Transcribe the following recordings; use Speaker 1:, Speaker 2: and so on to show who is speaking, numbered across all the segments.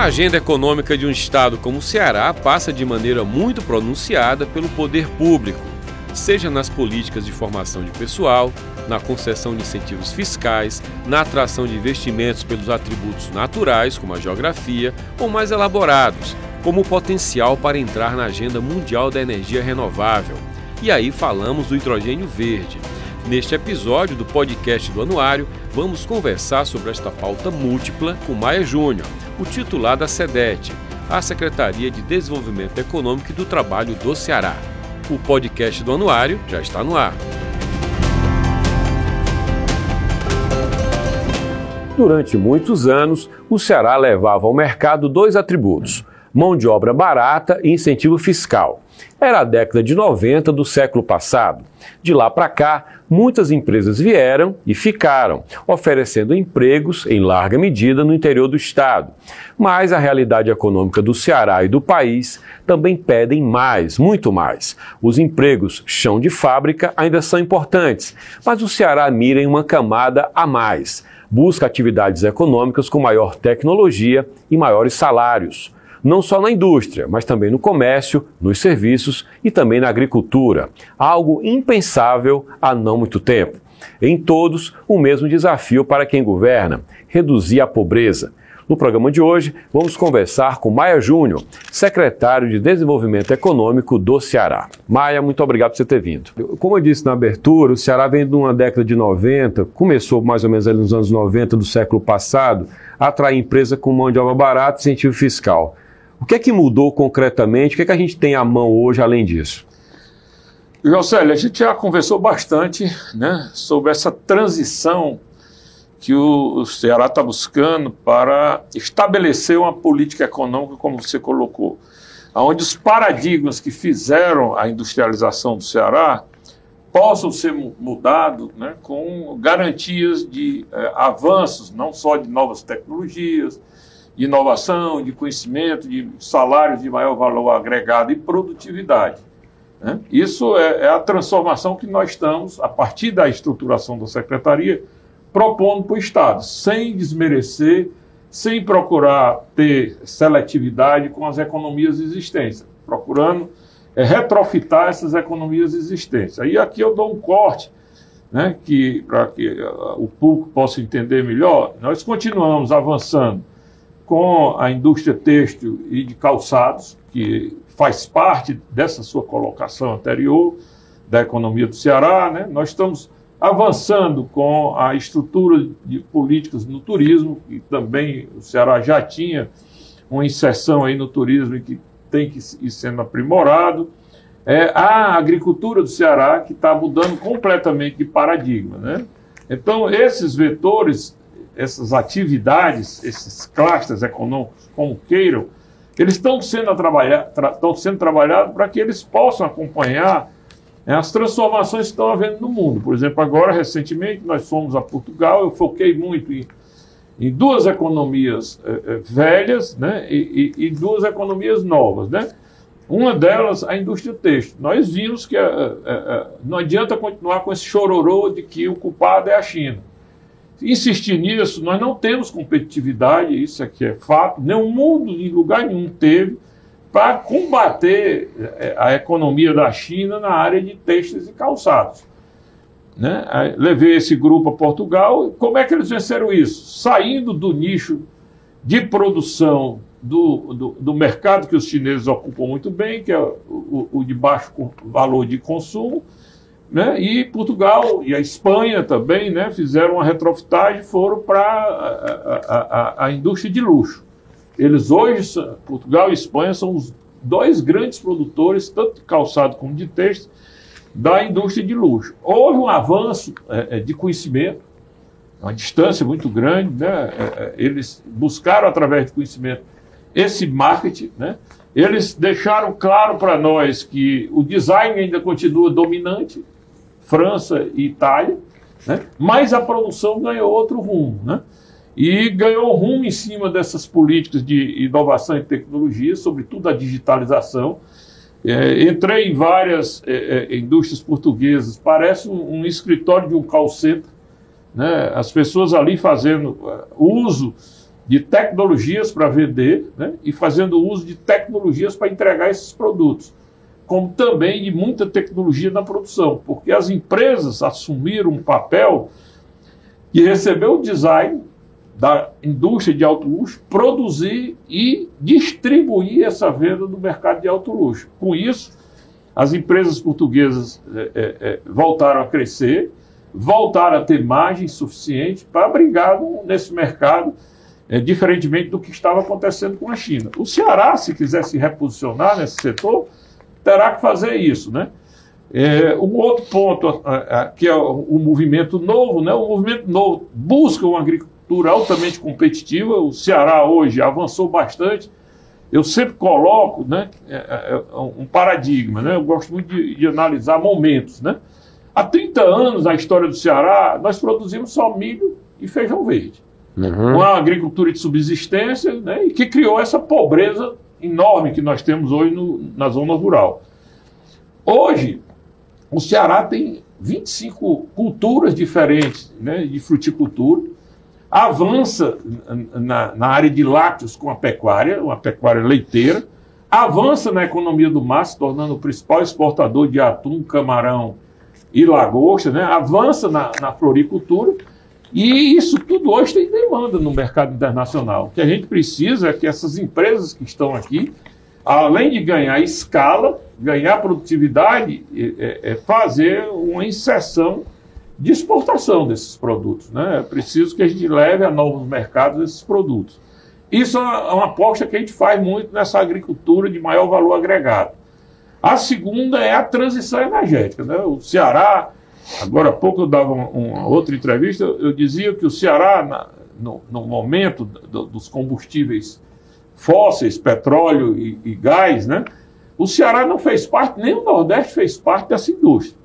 Speaker 1: A agenda econômica de um estado como o Ceará passa de maneira muito pronunciada pelo poder público, seja nas políticas de formação de pessoal, na concessão de incentivos fiscais, na atração de investimentos pelos atributos naturais, como a geografia, ou mais elaborados, como o potencial para entrar na agenda mundial da energia renovável. E aí falamos do hidrogênio verde. Neste episódio do podcast do Anuário, vamos conversar sobre esta pauta múltipla com Maia Júnior, o titular da SEDET, a Secretaria de Desenvolvimento Econômico e do Trabalho do Ceará. O podcast do Anuário já está no ar. Durante muitos anos, o Ceará levava ao mercado dois atributos: mão de obra barata e incentivo fiscal. Era a década de 90 do século passado. De lá para cá, muitas empresas vieram e ficaram, oferecendo empregos em larga medida no interior do estado. Mas a realidade econômica do Ceará e do país também pedem mais, muito mais. Os empregos chão de fábrica ainda são importantes, mas o Ceará mira em uma camada a mais. Busca atividades econômicas com maior tecnologia e maiores salários não só na indústria, mas também no comércio, nos serviços e também na agricultura, algo impensável há não muito tempo. Em todos, o mesmo desafio para quem governa: reduzir a pobreza. No programa de hoje, vamos conversar com Maia Júnior, secretário de Desenvolvimento Econômico do Ceará. Maia, muito obrigado por você ter vindo. Como eu disse na abertura, o Ceará vem de uma década de 90, começou mais ou menos ali nos anos 90 do século passado, a atrair empresa com mão de obra barata e incentivo fiscal. O que é que mudou concretamente? O que é que a gente tem à mão hoje além disso?
Speaker 2: Josélio, a gente já conversou bastante né, sobre essa transição que o Ceará está buscando para estabelecer uma política econômica, como você colocou, onde os paradigmas que fizeram a industrialização do Ceará possam ser mudados né, com garantias de eh, avanços, não só de novas tecnologias, de inovação, de conhecimento, de salários de maior valor agregado e produtividade. Né? Isso é, é, a transformação que nós estamos, a partir da estruturação da secretaria, propondo para o Estado, sem desmerecer, sem procurar ter seletividade com as economias existentes, procurando é, retrofitar essas economias existentes. Aí aqui eu dou um corte, né, que para que uh, o público possa entender melhor, nós continuamos avançando com a indústria têxtil e de calçados, que faz parte dessa sua colocação anterior da economia do Ceará. Né? Nós estamos avançando com a estrutura de políticas no turismo, e também o Ceará já tinha uma inserção aí no turismo que tem que ir sendo aprimorado. É, a agricultura do Ceará que está mudando completamente de paradigma. Né? Então, esses vetores essas atividades, esses clusters econômicos, como queiram, eles estão sendo, tra, sendo trabalhados para que eles possam acompanhar né, as transformações que estão havendo no mundo. Por exemplo, agora, recentemente, nós fomos a Portugal, eu foquei muito em, em duas economias eh, eh velhas né, e, e, e, duas economias novas. Né? Uma delas, a indústria têxtil. Nós vimos que eh, não adianta continuar com esse chororô de que o culpado é a China insistir nisso, nós não temos competitividade, isso aqui é fato, nenhum mundo, em lugar nenhum teve, para combater é, a economia da China na área de textos e calçados. Né? Levei esse grupo a Portugal, como é que eles venceram isso? Saindo do nicho de produção do, do, do mercado que os chineses ocupam muito bem, que é o, o, o de baixo valor de consumo, né? E Portugal e a Espanha também né, fizeram uma retrofitagem e foram para a, a, a, indústria de luxo. Eles hoje, Portugal e Espanha, são os dois grandes produtores, tanto de calçado como de texto, da indústria de luxo. Houve um avanço é, é de conhecimento, uma distância muito grande, né? É, é, eles buscaram, através de conhecimento, esse marketing, né? Eles deixaram claro para nós que o design ainda continua dominante, França e Itália, né? mas a produção ganhou outro rumo. Né? E ganhou rumo em cima dessas políticas de inovação e tecnologia, sobretudo a digitalização. É, entrei em várias é, é, indústrias portuguesas, parece um, um, escritório de um call center, né? as pessoas ali fazendo uh, uso de tecnologias para vender né, e fazendo uso de tecnologias para entregar esses produtos, como também de muita tecnologia na produção, porque as empresas assumiram um papel de receber o design da indústria de alto luxo, produzir e distribuir essa venda no mercado de alto luxo. Com isso, as empresas portuguesas é, é, é voltaram a crescer, voltaram a ter margem suficiente para brigar nesse mercado é, diferentemente do que estava acontecendo com a China. O Ceará, se quiser se reposicionar nesse setor, terá que fazer isso, né? É, um outro ponto que é o, o, movimento novo, né? O movimento novo busca uma agricultura altamente competitiva. O Ceará hoje avançou bastante. Eu sempre coloco, né, é, é, é um paradigma, né? Eu gosto muito de, de analisar momentos, né? Há 30 anos na história do Ceará, nós produzimos só milho e feijão verde uhum. uma agricultura de subsistência, né, e que criou essa pobreza enorme que nós temos hoje no, na zona rural. Hoje, o Ceará tem 25 culturas diferentes né, de fruticultura, avança na, na, área de lácteos com a pecuária, uma pecuária leiteira, avança na economia do mar, se tornando o principal exportador de atum, camarão e lagosta, né, avança na, na floricultura e isso tudo hoje tem demanda no mercado internacional. O que a gente precisa é que essas empresas que estão aqui, além de ganhar escala, ganhar produtividade, é, é fazer uma inserção de exportação desses produtos. Né? É preciso que a gente leve a novos mercados esses produtos. Isso é uma aposta que a gente faz muito nessa agricultura de maior valor agregado. A segunda é a transição energética. Né? O Ceará Agora há pouco eu dava uma, uma outra entrevista, eu dizia que o Ceará, na, no, no, momento do, dos combustíveis fósseis, petróleo e, e, gás, né, o Ceará não fez parte, nem o Nordeste fez parte dessa indústria.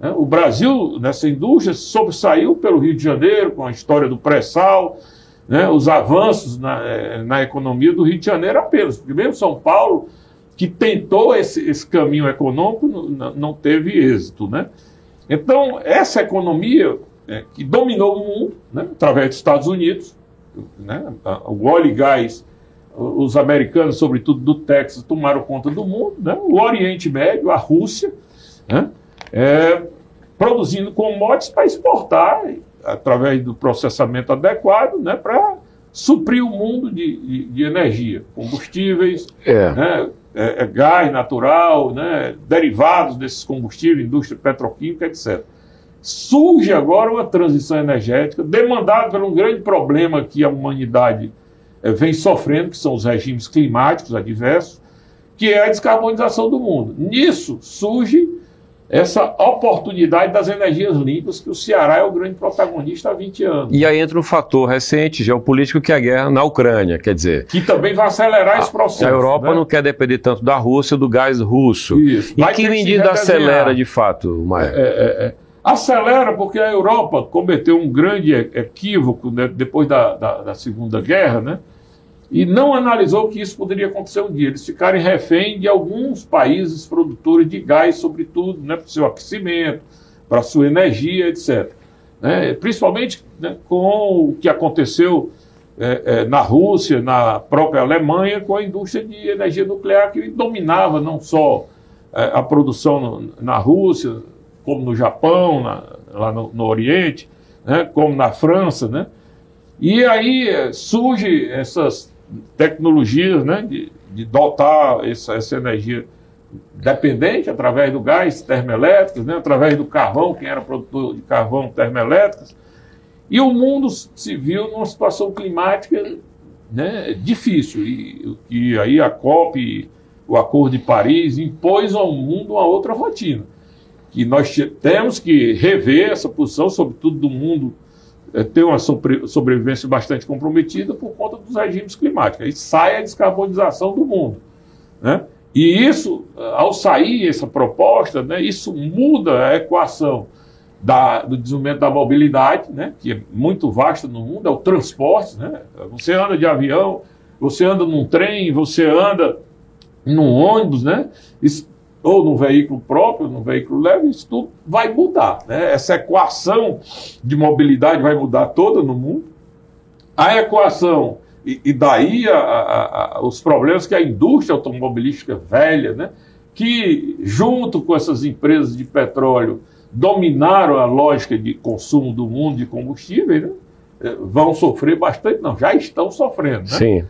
Speaker 2: Né? O Brasil, nessa indústria, sobressaiu pelo Rio de Janeiro, com a história do pré-sal, né, os avanços na, eh, na economia do Rio de Janeiro apenas. Mesmo São Paulo, que tentou esse, esse caminho econômico, não, não teve êxito. Né? Então, essa economia é, que dominou o mundo, né, através dos Estados Unidos, né, o óleo e gás, os americanos, sobretudo do Texas, tomaram conta do mundo, né, o Oriente Médio, a Rússia, né, é, produzindo commodities para exportar, através do processamento adequado, né, para suprir o mundo de, de, de energia, combustíveis, é. Né, é, é gás natural, né, derivados desses combustíveis, indústria petroquímica, etc. Surge agora uma transição energética demandada por um grande problema que a humanidade é, vem sofrendo, que são os regimes climáticos adversos, que é a descarbonização do mundo. Nisso surge essa oportunidade das energias limpas, que o Ceará é o grande protagonista há 20 anos.
Speaker 1: E aí entra um fator recente, geopolítico, que é a guerra na Ucrânia, quer dizer...
Speaker 2: Que também vai acelerar esse processo.
Speaker 1: A Europa né? não quer depender tanto da Rússia, do gás russo. Isso. Em que medida acelera, de fato, Maia? É,
Speaker 2: é, é. Acelera porque a Europa cometeu um grande equívoco né, depois da, da, da Segunda Guerra, né? E não analisou que isso poderia acontecer um dia. Eles ficarem refém de alguns países produtores de gás, sobretudo, né, para o seu aquecimento, para a sua energia, etc. Né, principalmente né, com o que aconteceu é, é, na Rússia, na própria Alemanha, com a indústria de energia nuclear que dominava não só é, a produção no, na Rússia, como no Japão, na, lá no, no Oriente, né, como na França, né? E aí é, surge essas tecnologias né, de, de dotar essa, essa energia dependente através do gás termoelétrico, né, através do carvão, quem era produtor de carvão termoelétricos. E o mundo se viu numa situação climática né, difícil. E, e aí a COP, o Acordo de Paris, impôs ao mundo uma outra rotina. Que nós temos que rever essa posição, sobretudo do mundo é, tem uma sobrevivência bastante comprometida por conta dos regimes climáticos. Aí sai a descarbonização do mundo. Né? E isso, ao sair essa proposta, né, isso muda a equação da, do desenvolvimento da mobilidade, né, que é muito vasta no mundo, é o transporte. Né? Você anda de avião, você anda num trem, você anda num ônibus, né? Isso, ou num veículo próprio, num veículo leve, isso tudo vai mudar. Né? Essa equação de mobilidade vai mudar toda no mundo. A equação, e, e daí a, a, a, os problemas que a indústria automobilística velha, né? que junto com essas empresas de petróleo dominaram a lógica de consumo do mundo de combustíveis, né? Eh, vão sofrer bastante, não, já estão sofrendo. Né?
Speaker 1: Sim.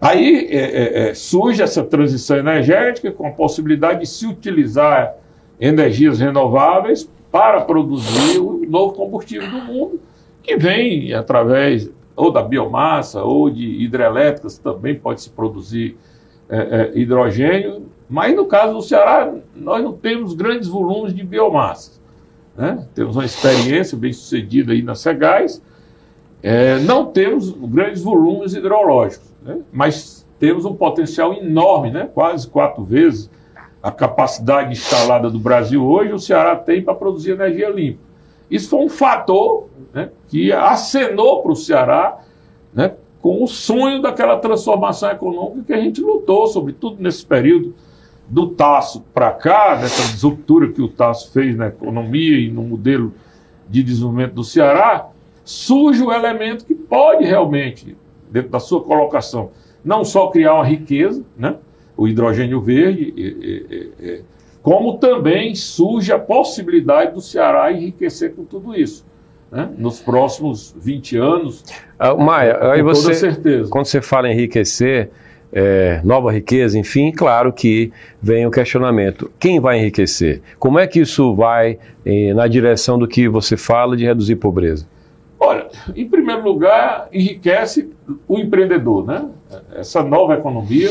Speaker 2: Aí é, é, é, surge essa transição energética com a possibilidade de se utilizar energias renováveis para produzir o novo combustível do mundo, que vem através ou da biomassa ou de hidrelétricas, também pode se produzir é, é, hidrogênio, mas no caso do Ceará, nós não temos grandes volumes de biomassa. Né? Temos uma experiência bem sucedida aí na Segais, é, não temos grandes volumes hidrológicos, né? mas temos um potencial enorme, né? quase quatro vezes a capacidade instalada do Brasil hoje, o Ceará tem para produzir energia limpa. Isso foi um fator né, que acenou para o Ceará né, com o sonho daquela transformação econômica que a gente lutou, sobretudo nesse período do Tasso para cá, dessa ruptura que o Tasso fez na economia e no modelo de desenvolvimento do Ceará, surge o elemento que pode realmente, dentro da sua colocação, não só criar uma riqueza, né, o hidrogênio verde, e, e, e, como também surge a possibilidade do Ceará enriquecer com tudo isso. Né, nos próximos 20 anos.
Speaker 1: Uh, Maia, aí você, certeza. quando você fala enriquecer, é, nova riqueza, enfim, claro que vem o questionamento: quem vai enriquecer? Como é que isso vai eh, na direção do que você fala de reduzir pobreza?
Speaker 2: Olha, em primeiro lugar, enriquece o empreendedor, né? Essa nova economia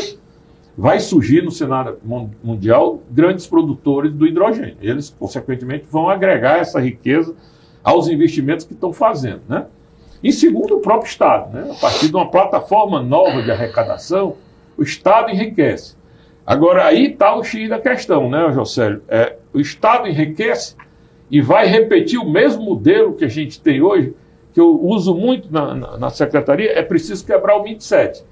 Speaker 2: vai surgir no cenário mundial grandes produtores do hidrogênio. Eles, consequentemente, vão agregar essa riqueza aos investimentos que estão fazendo, né? Em segundo, o próprio Estado, né? A partir de uma plataforma nova de arrecadação, o Estado enriquece. Agora, aí está o X da questão, né, Josélio? É, o Estado enriquece e vai repetir o mesmo modelo que a gente tem hoje, que eu uso muito na, na, na secretaria, é preciso quebrar o 27.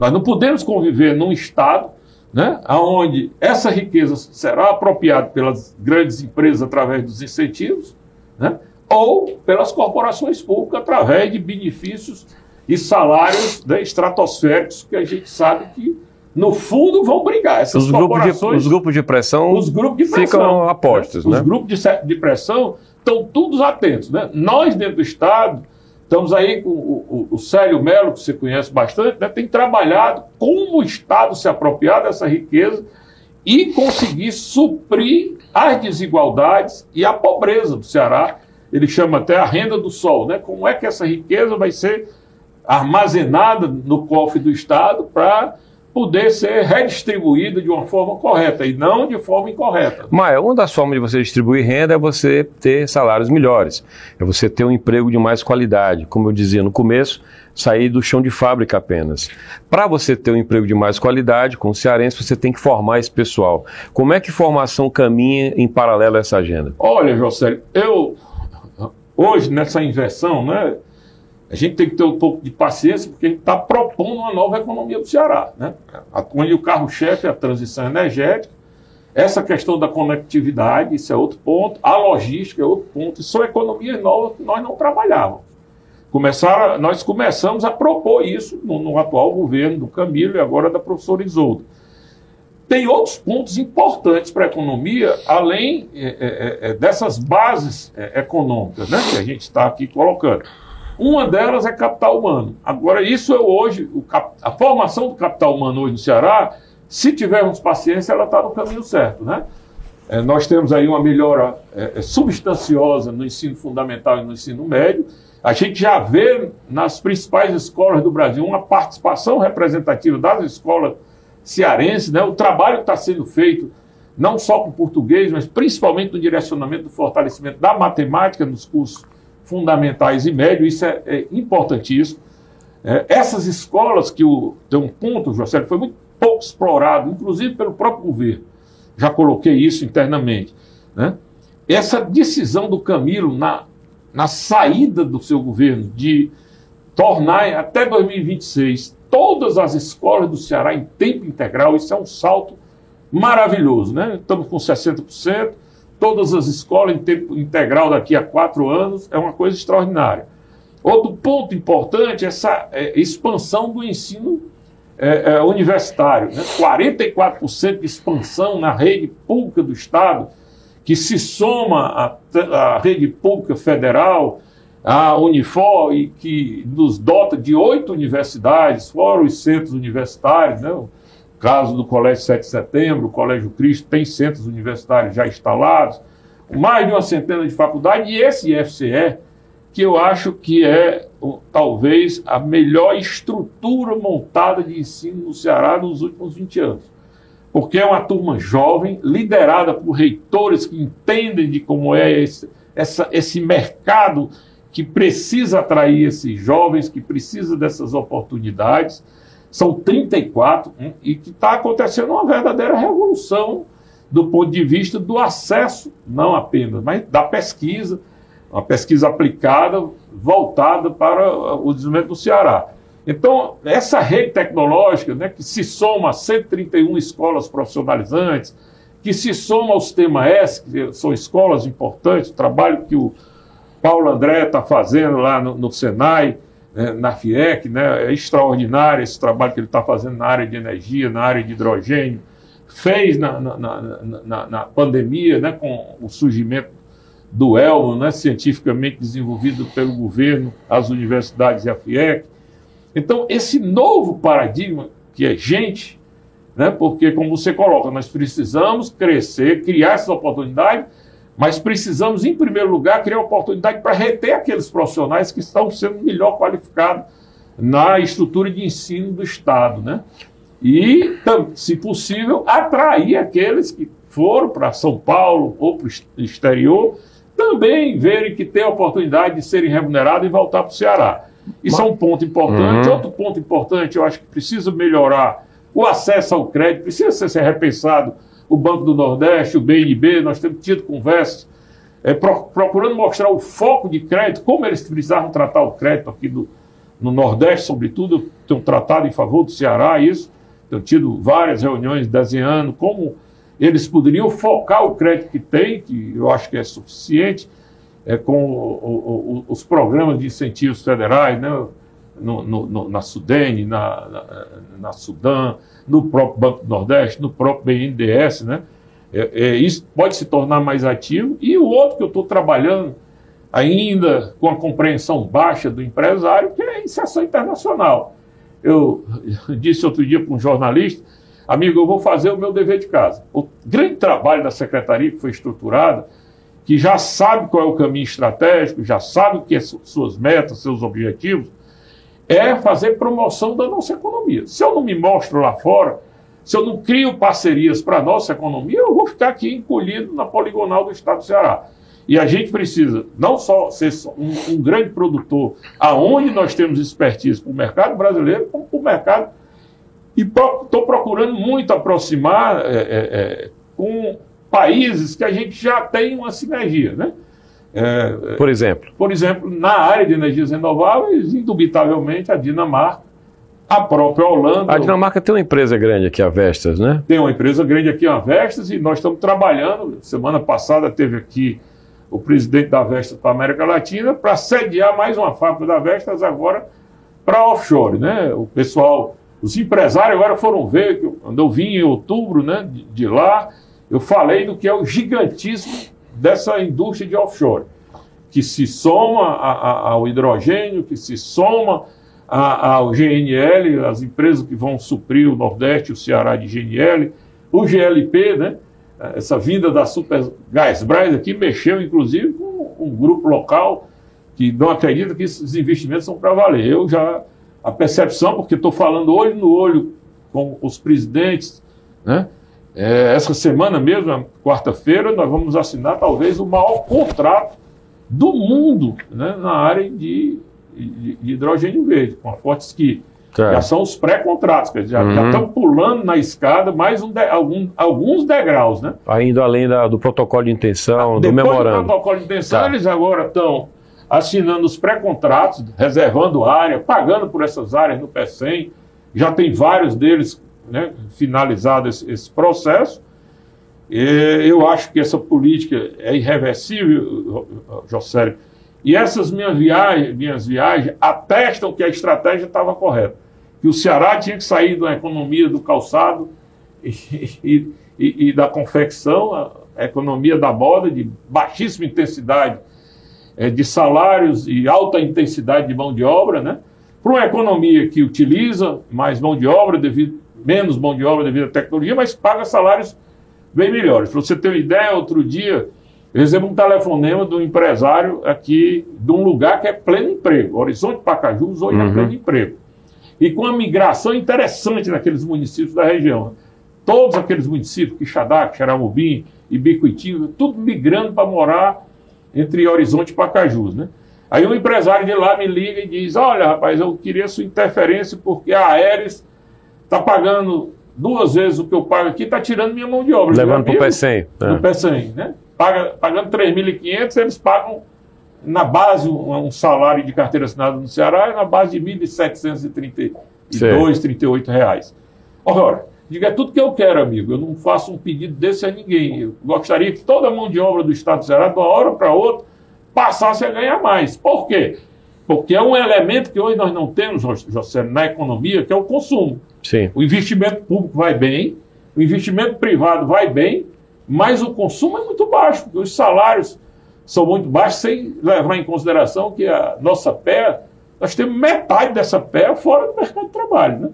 Speaker 2: Nós não podemos conviver num Estado né, onde essa riqueza será apropriada pelas grandes empresas através dos incentivos, né, ou pelas corporações públicas através de benefícios e salários né, estratosféricos que a gente sabe que, no fundo, vão brigar.
Speaker 1: Essas os, corporações, grupos de, os grupos de pressão
Speaker 2: os grupos de pressão,
Speaker 1: ficam apostos.
Speaker 2: Né? Os grupos de, de pressão estão todos atentos. Né? Nós, dentro do Estado, estamos aí com o, o, o Célio Melo, que você conhece bastante, né, tem trabalhado como o Estado se apropriar dessa riqueza e conseguir suprir as desigualdades e a pobreza do Ceará. Ele chama até a renda do sol, né? Como é que essa riqueza vai ser armazenada no cofre do Estado para poder ser redistribuída de uma forma correta e não de forma incorreta.
Speaker 1: Maia, uma das formas de você distribuir renda é você ter salários melhores, é você ter um emprego de mais qualidade. Como eu dizia no começo, sair do chão de fábrica apenas. Para você ter um emprego de mais qualidade, com o cearense, você tem que formar esse pessoal. Como é que formação caminha em paralelo a essa agenda?
Speaker 2: Olha, José, eu hoje nessa inversão, né, a gente tem que ter um pouco de paciência, porque a gente está propondo uma nova economia do Ceará. Né? Onde o carro-chefe é a transição energética, essa questão da conectividade, isso é outro ponto, a logística é outro ponto, são economias novas que nós não trabalhávamos. Começaram, nós começamos a propor isso no, no atual governo do Camilo e agora da professora Isolda. Tem outros pontos importantes para a economia, além é, é, é, dessas bases é, econômicas né, que a gente está aqui colocando. Uma delas é capital humano. Agora, isso é hoje, a formação do capital humano hoje no Ceará, se tivermos paciência, ela está no caminho certo. Né? É, nós temos aí uma melhora é, é, substanciosa no ensino fundamental e no ensino médio. A gente já vê nas principais escolas do Brasil uma participação representativa das escolas cearenses, né? o trabalho que está sendo feito não só com português, mas principalmente no direcionamento do fortalecimento da matemática nos cursos fundamentais e médios, isso é, é importantíssimo. É, essas escolas que o, tem um ponto, José, foi muito pouco explorado, inclusive pelo próprio governo. Já coloquei isso internamente. Né? Essa decisão do Camilo na, na saída do seu governo de tornar até 2026 todas as escolas do Ceará em tempo integral, isso é um salto maravilhoso. Né? Estamos com 60%, todas as escolas em tempo integral daqui a quatro anos, é uma coisa extraordinária. Outro ponto importante é essa é, expansão do ensino é, é, universitário. Né? 44% de expansão na rede pública do Estado, que se soma à, rede pública federal, a Unifor, e que nos dota de oito universidades, fora os centros universitários, né? Caso do Colégio 7 de Setembro, o Colégio Cristo tem centros universitários já instalados, mais de uma centena de faculdades, e esse IFCE, que eu acho que é talvez a melhor estrutura montada de ensino no Ceará nos últimos 20 anos. Porque é uma turma jovem, liderada por reitores que entendem de como é esse, essa, esse mercado que precisa atrair esses jovens, que precisa dessas oportunidades. São 34 hein, e que está acontecendo uma verdadeira revolução do ponto de vista do acesso, não apenas, mas da pesquisa, uma pesquisa aplicada voltada para o desenvolvimento do Ceará. Então, essa rede tecnológica, né, que se soma a 131 escolas profissionalizantes, que se soma ao Sistema S, que são escolas importantes, o trabalho que o Paulo André está fazendo lá no, no Senai, né, na FIEC, né, é extraordinário esse trabalho que ele está fazendo na área de energia, na área de hidrogênio, fez na, na, na, na pandemia, né, com o surgimento do Elmo, né, cientificamente desenvolvido pelo governo, as universidades e a FIEC. Então, esse novo paradigma, que é gente, né, porque, como você coloca, nós precisamos crescer, criar essas oportunidades, mas precisamos, em primeiro lugar, criar oportunidade para reter aqueles profissionais que estão sendo melhor qualificados na estrutura de ensino do Estado. Né? E, se possível, atrair aqueles que foram para São Paulo ou para o exterior também verem que tem a oportunidade de serem remunerados e voltar para o Ceará. Isso Mas... é um ponto importante. Uhum. Outro ponto importante, eu acho que precisa melhorar o acesso ao crédito, precisa ser repensado o Banco do Nordeste, o BNB, nós temos tido conversas é, pro, procurando mostrar o foco de crédito, como eles precisavam tratar o crédito aqui do, no Nordeste, sobretudo, eu tenho tratado em favor do Ceará isso, tenho tido várias reuniões desenhando como eles poderiam focar o crédito que tem, que eu acho que é suficiente, é, com o, o, os programas de incentivos federais, né, no, no, na Sudene, na, na, na, Sudã, no próprio Banco do Nordeste, no próprio BNDES, né? É, é, isso pode se tornar mais ativo. E o outro que eu estou trabalhando, ainda com a compreensão baixa do empresário, que é a inserção internacional. Eu disse outro dia para um jornalista Amigo, eu vou fazer o meu dever de casa. O grande trabalho da secretaria que foi estruturada, que já sabe qual é o caminho estratégico, já sabe o que são suas metas, seus objetivos, é fazer promoção da nossa economia. Se eu não me mostro lá fora, se eu não crio parcerias para a nossa economia, eu vou ficar aqui encolhido na poligonal do Estado do Ceará. E a gente precisa não só ser um, um grande produtor, aonde nós temos expertise para o mercado brasileiro, como para o mercado e estou procurando muito aproximar é, é, é, com países que a gente já tem uma sinergia, né?
Speaker 1: É, é, por exemplo?
Speaker 2: Por exemplo, na área de energias renováveis, indubitavelmente a Dinamarca, a própria Holanda.
Speaker 1: A Dinamarca tem uma empresa grande aqui, a Vestas, né?
Speaker 2: Tem uma empresa grande aqui, a Vestas, e nós estamos trabalhando. Semana passada teve aqui o presidente da Vestas para a América Latina para sediar mais uma fábrica da Vestas agora para offshore, né? O pessoal os empresários agora foram ver, quando eu vim em outubro né, de, de lá, eu falei do que é o gigantismo dessa indústria de offshore, que se soma a, a, ao hidrogênio, que se soma a, ao GNL, as empresas que vão suprir o Nordeste o Ceará de GNL, o GLP, né? Essa vinda da Super Gasbras aqui mexeu, inclusive, com um grupo local que não acredita que esses investimentos são para valer. Eu já a percepção, porque estou falando olho no olho com os presidentes, né? É, essa semana mesmo, quarta-feira, nós vamos assinar talvez o maior contrato do mundo né, na área de, de, de hidrogênio verde, com a Fortescue. Tá. Já são os pré-contratos, já, uhum. estão pulando na escada mais um de, algum, alguns degraus, né?
Speaker 1: Ainda além da, do protocolo de intenção, do memorando.
Speaker 2: Do protocolo de intenção, tá. eles agora estão assinando os pré-contratos, reservando área, pagando por essas áreas no PECEM. Já tem vários deles né, finalizado esse, esse processo. E eu acho que essa política é irreversível, José. E essas minhas viagens, minhas viagens atestam que a estratégia estava correta que o Ceará tinha que sair da economia do calçado e, e, e, e da confecção, a economia da moda, de baixíssima intensidade é, de salários e alta intensidade de mão de obra, né? para uma economia que utiliza mais mão de obra, devido, menos mão de obra devido à tecnologia, mas paga salários bem melhores. Para você ter uma ideia, outro dia eu recebo um telefonema de um empresário aqui de um lugar que é pleno emprego. Horizonte Pacajus hoje é uhum. é pleno emprego e com uma migração interessante naqueles municípios da região. Todos aqueles municípios, Quixadá, Xaramubim, Ibicuitinga, tudo migrando para morar entre Horizonte e Pacajus, né? Aí um empresário de lá me liga e diz, olha rapaz, eu queria sua interferência porque a Aeres está pagando duas vezes o que eu pago aqui, está tirando minha mão de obra.
Speaker 1: Levando para o PECEM.
Speaker 2: No é. PECEM, né? Paga, pagando 3.500, eles pagam na base, um, um, salário de carteira assinada no Ceará é na base de R$ 1.732, 38 reais. Ora, diga, é tudo que eu quero, amigo. Eu não faço um pedido desse a ninguém. Eu gostaria que toda a mão de obra do Estado do Ceará, de uma hora para outra, passasse a ganhar mais. Por quê? Porque é um elemento que hoje nós não temos, José, na economia, que é o consumo.
Speaker 1: Sim.
Speaker 2: O investimento público vai bem, o investimento privado vai bem, mas o consumo é muito baixo, porque os salários são muito baixos, sem levar em consideração que a nossa pé, nós temos metade dessa pé fora do mercado de trabalho. Né?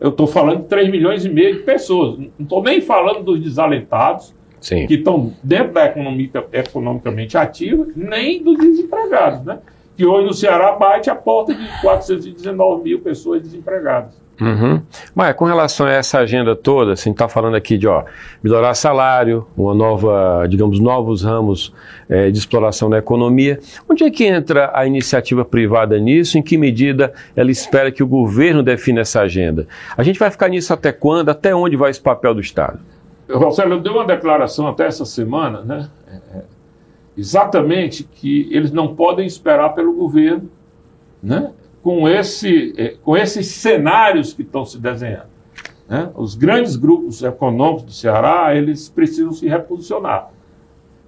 Speaker 2: Eu estou falando de 3 milhões e meio de pessoas. Não estou nem falando dos desalentados, Sim. que estão dentro da economia economicamente ativa, nem dos desempregados, né? Que hoje no Ceará bate a porta de 419 mil pessoas desempregadas.
Speaker 1: Uhum. Mas com relação a essa agenda toda, assim, está falando aqui de ó, melhorar salário, uma nova, digamos, novos ramos é, de exploração da economia. Onde é que entra a iniciativa privada nisso? Em que medida ela espera que o governo defina essa agenda? A gente vai ficar nisso até quando? Até onde vai esse papel do Estado?
Speaker 2: Marcelo, deu uma declaração até essa semana, né? É, é, exatamente que eles não podem esperar pelo governo, né? com, esse, é, com esses cenários que estão se desenhando. Né? Os grandes grupos econômicos do Ceará, eles precisam se reposicionar.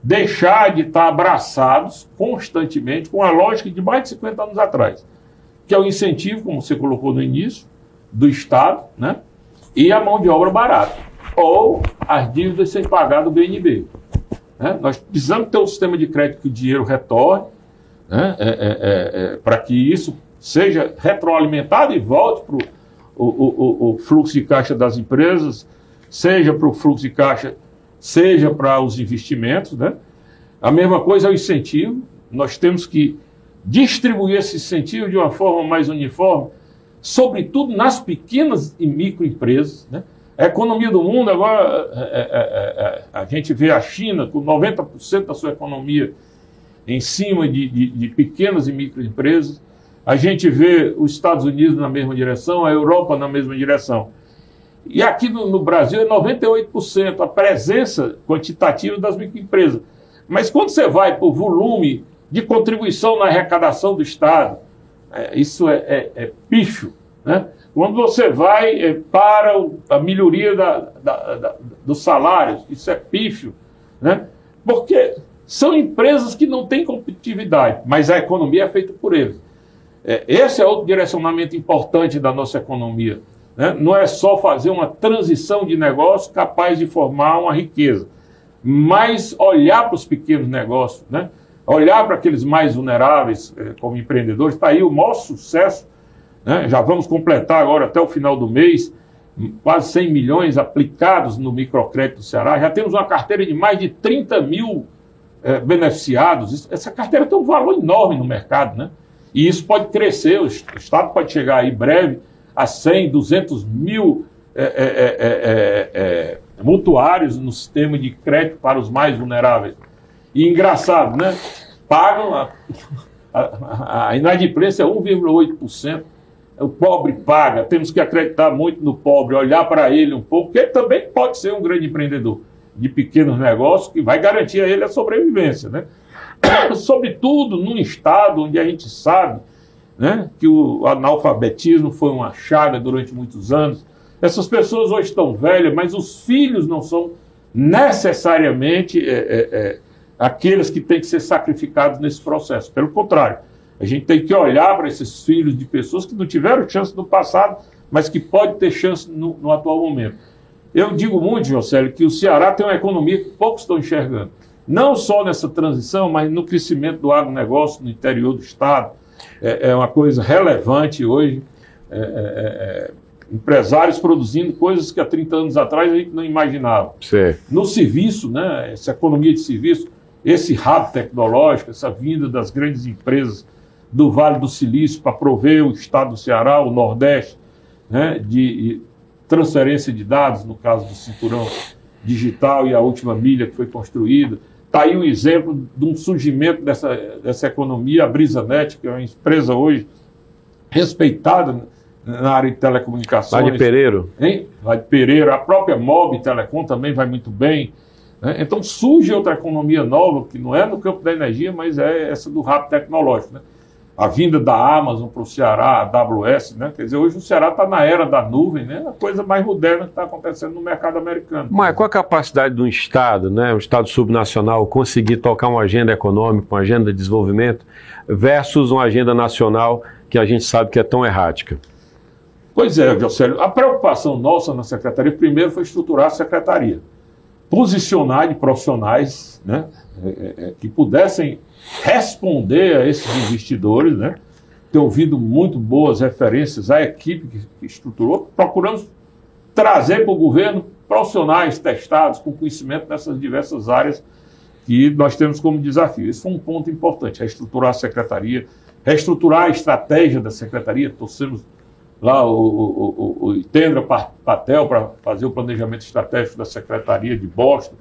Speaker 2: Deixar de estar abraçados constantemente com a lógica de mais de 50 anos atrás, que é o incentivo, como você colocou no início, do Estado, né? e a mão de obra barata, ou as dívidas sem pagar do BNB. Né? Nós precisamos ter um sistema de crédito que o dinheiro retorne, né? é, é, é, é para que isso seja retroalimentado e volte para o, o, o, fluxo de caixa das empresas, seja para o fluxo de caixa, seja para os investimentos. Né? A mesma coisa é o incentivo. Nós temos que distribuir esse incentivo de uma forma mais uniforme, sobretudo nas pequenas e microempresas. Né? A economia do mundo, agora, é, é, é, é a gente vê a China com 90% da sua economia em cima de, de, de pequenas e microempresas. A gente vê os Estados Unidos na mesma direção, a Europa na mesma direção. E aqui no, no Brasil é 98% a presença quantitativa das microempresas. Mas quando você vai para o volume de contribuição na arrecadação do Estado, é, isso é, é, é pífio. Né? Quando você vai é, para a melhoria da, da, da, dos salários, isso é pífio. Né? Porque são empresas que não têm competitividade, mas a economia é feita por eles. É, esse é outro direcionamento importante da nossa economia. Né? Não é só fazer uma transição de negócio capaz de formar uma riqueza, mas olhar para os pequenos negócios, né? olhar para aqueles mais vulneráveis é, como empreendedores. Está aí o maior sucesso. Né? Já vamos completar agora até o final do mês quase 100 milhões aplicados no microcrédito do Ceará. Já temos uma carteira de mais de 30 mil é, beneficiados. Essa carteira tem um valor enorme no mercado, né? E isso pode crescer, o Estado pode chegar aí breve a 100, 200 mil é, é, mutuários no sistema de crédito para os mais vulneráveis. E engraçado, né? Pagam, a, a, a inadimplência é 1,8%. O pobre paga, temos que acreditar muito no pobre, olhar para ele um pouco, porque ele também pode ser um grande empreendedor de pequenos negócios que vai garantir a ele a sobrevivência. Né? Sobretudo num estado onde a gente sabe né, que o analfabetismo foi uma chaga durante muitos anos. Essas pessoas hoje estão velhas, mas os filhos não são necessariamente é, é, é, aqueles que têm que ser sacrificados nesse processo. Pelo contrário, a gente tem que olhar para esses filhos de pessoas que não tiveram chance no passado, mas que pode ter chance no, no atual momento. Eu digo muito, Josélio, que o Ceará tem uma economia que poucos estão enxergando. Não só nessa transição, mas no crescimento do agronegócio no interior do Estado. É, é uma coisa relevante hoje. É, é, é, empresários produzindo coisas que há 30 anos atrás a gente não imaginava.
Speaker 1: Sim.
Speaker 2: No serviço, né, essa economia de serviço, esse rabo tecnológico, essa vinda das grandes empresas do Vale do Silício para prover o estado do Ceará, o Nordeste, né, de transferência de dados, no caso do cinturão digital e a última milha que foi construída. Está aí um exemplo de um surgimento dessa, dessa economia, a BrisaNet, que é uma empresa hoje respeitada na área de telecomunicações.
Speaker 1: Lá de Pereiro.
Speaker 2: Hein? Lá de Pereiro. A própria Mob Telecom também vai muito bem. Né? Então surge outra economia nova, que não é no campo da energia, mas é essa do rápido tecnológico. Né? A vinda da Amazon para o Ceará, a AWS, né? Quer dizer, hoje o Ceará está na era da nuvem, né? A coisa mais moderna que está acontecendo no mercado americano.
Speaker 1: Mas qual a capacidade de um Estado, né? Um Estado subnacional conseguir tocar uma agenda econômica, uma agenda de desenvolvimento, versus uma agenda nacional que a gente sabe que é tão errática?
Speaker 2: Pois é, Jocélio. A preocupação nossa na Secretaria, primeiro, foi estruturar a Secretaria. Posicionar de profissionais né, é, é, é que pudessem responder a esses investidores, né? Ter ouvido muito boas referências à equipe que estruturou. Procuramos trazer para o governo profissionais testados com conhecimento nessas diversas áreas que nós temos como desafio. Esse foi um ponto importante, reestruturar a secretaria, reestruturar a estratégia da secretaria. Torcemos lá o, o, o, o Itendra Patel para fazer o planejamento estratégico da secretaria de Boston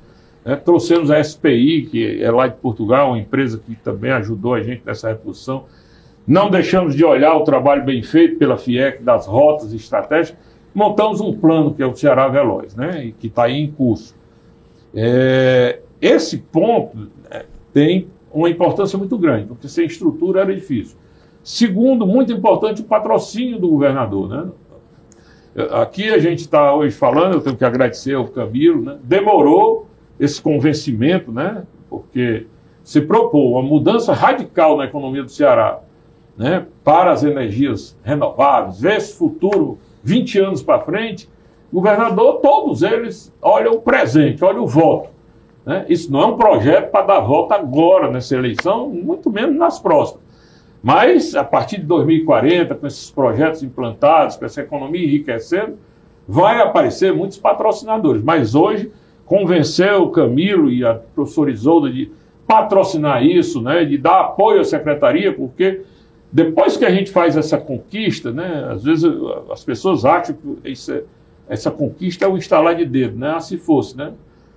Speaker 2: é, trouxemos a SPI, que é lá de Portugal, uma empresa que também ajudou a gente nessa reposição. Não deixamos de olhar o trabalho bem feito pela FIEC das rotas estratégicas. Montamos um plano que é o Ceará Veloz, né, e que está em curso. É, esse ponto né, tem uma importância muito grande, porque sem estrutura era difícil. Segundo, muito importante, o patrocínio do governador. Né? Aqui a gente está hoje falando, eu tenho que agradecer ao Camilo, né? demorou, esse convencimento, né? Porque se propôs uma mudança radical na economia do Ceará, né? Para as energias renováveis, ver esse futuro 20 anos para frente, governador, todos eles olham o presente, olham o voto. Né? Isso não é um projeto para dar volta agora nessa eleição, muito menos nas próximas. Mas, a partir de 2040, com esses projetos implantados, com essa economia enriquecendo, vai aparecer muitos patrocinadores. Mas hoje, convenceu o Camilo e a professora Isolda de patrocinar isso, né, de dar apoio à secretaria, porque depois que a gente faz essa conquista, né, às vezes as pessoas acham que isso, essa conquista é o instalar de dedo, né, ah, se fosse, né?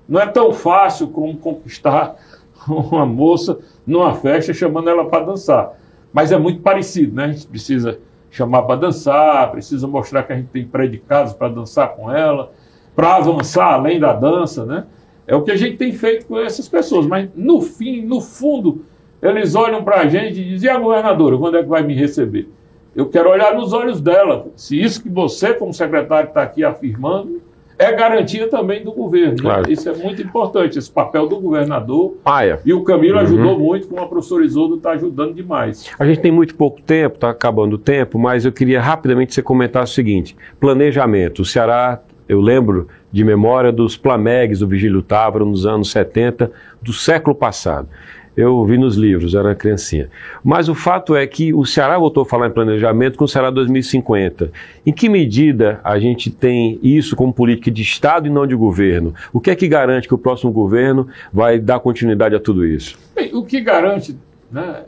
Speaker 2: Não é tão fácil como conquistar uma moça numa festa chamando ela para dançar, mas é muito parecido, né? A gente precisa chamar para dançar, precisa mostrar que a gente tem predicados para dançar com ela, para avançar além da dança, né? É o que a gente tem feito com essas pessoas, mas no fim, no fundo, eles olham para a gente e dizem: e a governadora, quando é que vai me receber? Eu quero olhar nos olhos dela. Se isso que você, como secretário, está aqui afirmando, é garantia também do governo. Né? Claro. Né? Isso é muito importante, esse papel do governador.
Speaker 1: É.
Speaker 2: E o Camilo uhum. ajudou muito, como a professora Isoldo está ajudando demais.
Speaker 1: A gente tem muito pouco tempo, está acabando o tempo, mas eu queria rapidamente você comentar o seguinte: planejamento. O Ceará eu lembro de memória dos Plamegs do Vigílio Távora nos anos 70 do século passado. Eu vi nos livros, era criancinha. Mas o fato é que o Ceará voltou a falar em planejamento com o Ceará 2050. Em que medida a gente tem isso como política de Estado e não de governo? O que é que garante que o próximo governo vai dar continuidade a tudo isso?
Speaker 2: Bem, o que garante, né?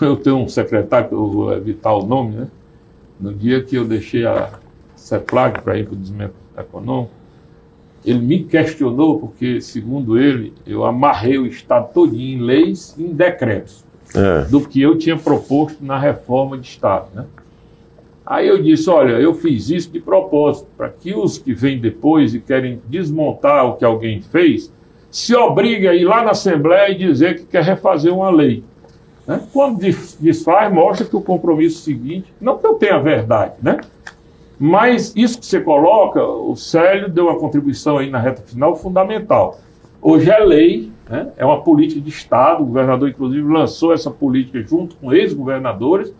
Speaker 2: Eu tenho um secretário, que eu vou evitar o nome, né? No dia que eu deixei a, CEPLAG para ir para o desenvolvimento econômico, ele me questionou porque, segundo ele, eu amarrei o Estado todinho em leis e em decretos é. do que eu tinha proposto na reforma de Estado. Né? Aí eu disse: olha, eu fiz isso de propósito, para que os que vêm depois e querem desmontar o que alguém fez, se obriguem a ir lá na Assembleia e dizer que quer refazer uma lei. Né? Quando desfaz, mostra que o compromisso seguinte, não que eu tenha verdade, né? Mas isso que você coloca, o Célio deu uma contribuição aí na reta final fundamental. Hoje é lei, né? é uma política de Estado, o governador, inclusive, lançou essa política junto com ex-governadores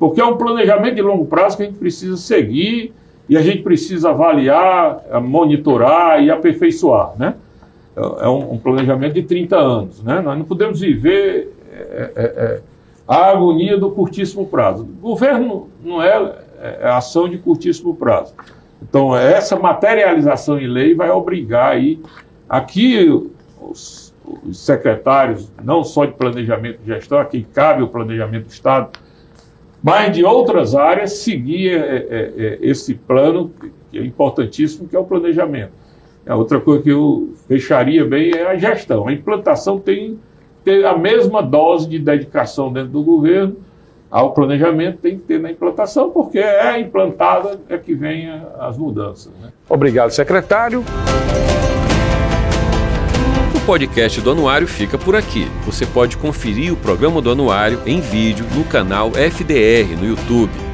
Speaker 2: porque é um planejamento de longo prazo que a gente precisa seguir e a gente precisa avaliar, monitorar e aperfeiçoar, né? É um, planejamento de 30 anos, né? Nós não podemos viver é, é, é, a agonia do curtíssimo prazo. O governo não é, é ação de curtíssimo prazo. Então, essa materialização em lei vai obrigar aí aqui os, os secretários, não só de planejamento e gestão, a quem cabe o planejamento do Estado, mas de outras áreas seguir é, é, é, esse plano, que é importantíssimo, que é o planejamento. A outra coisa que eu fecharia bem é a gestão. A implantação tem, tem a mesma dose de dedicação dentro do governo ao planejamento, tem que ter na implantação, porque é implantada é que vem as mudanças. Né?
Speaker 3: Obrigado, secretário
Speaker 1: podcast do Anuário fica por aqui. Você pode conferir o programa do Anuário em vídeo no canal FDR no YouTube.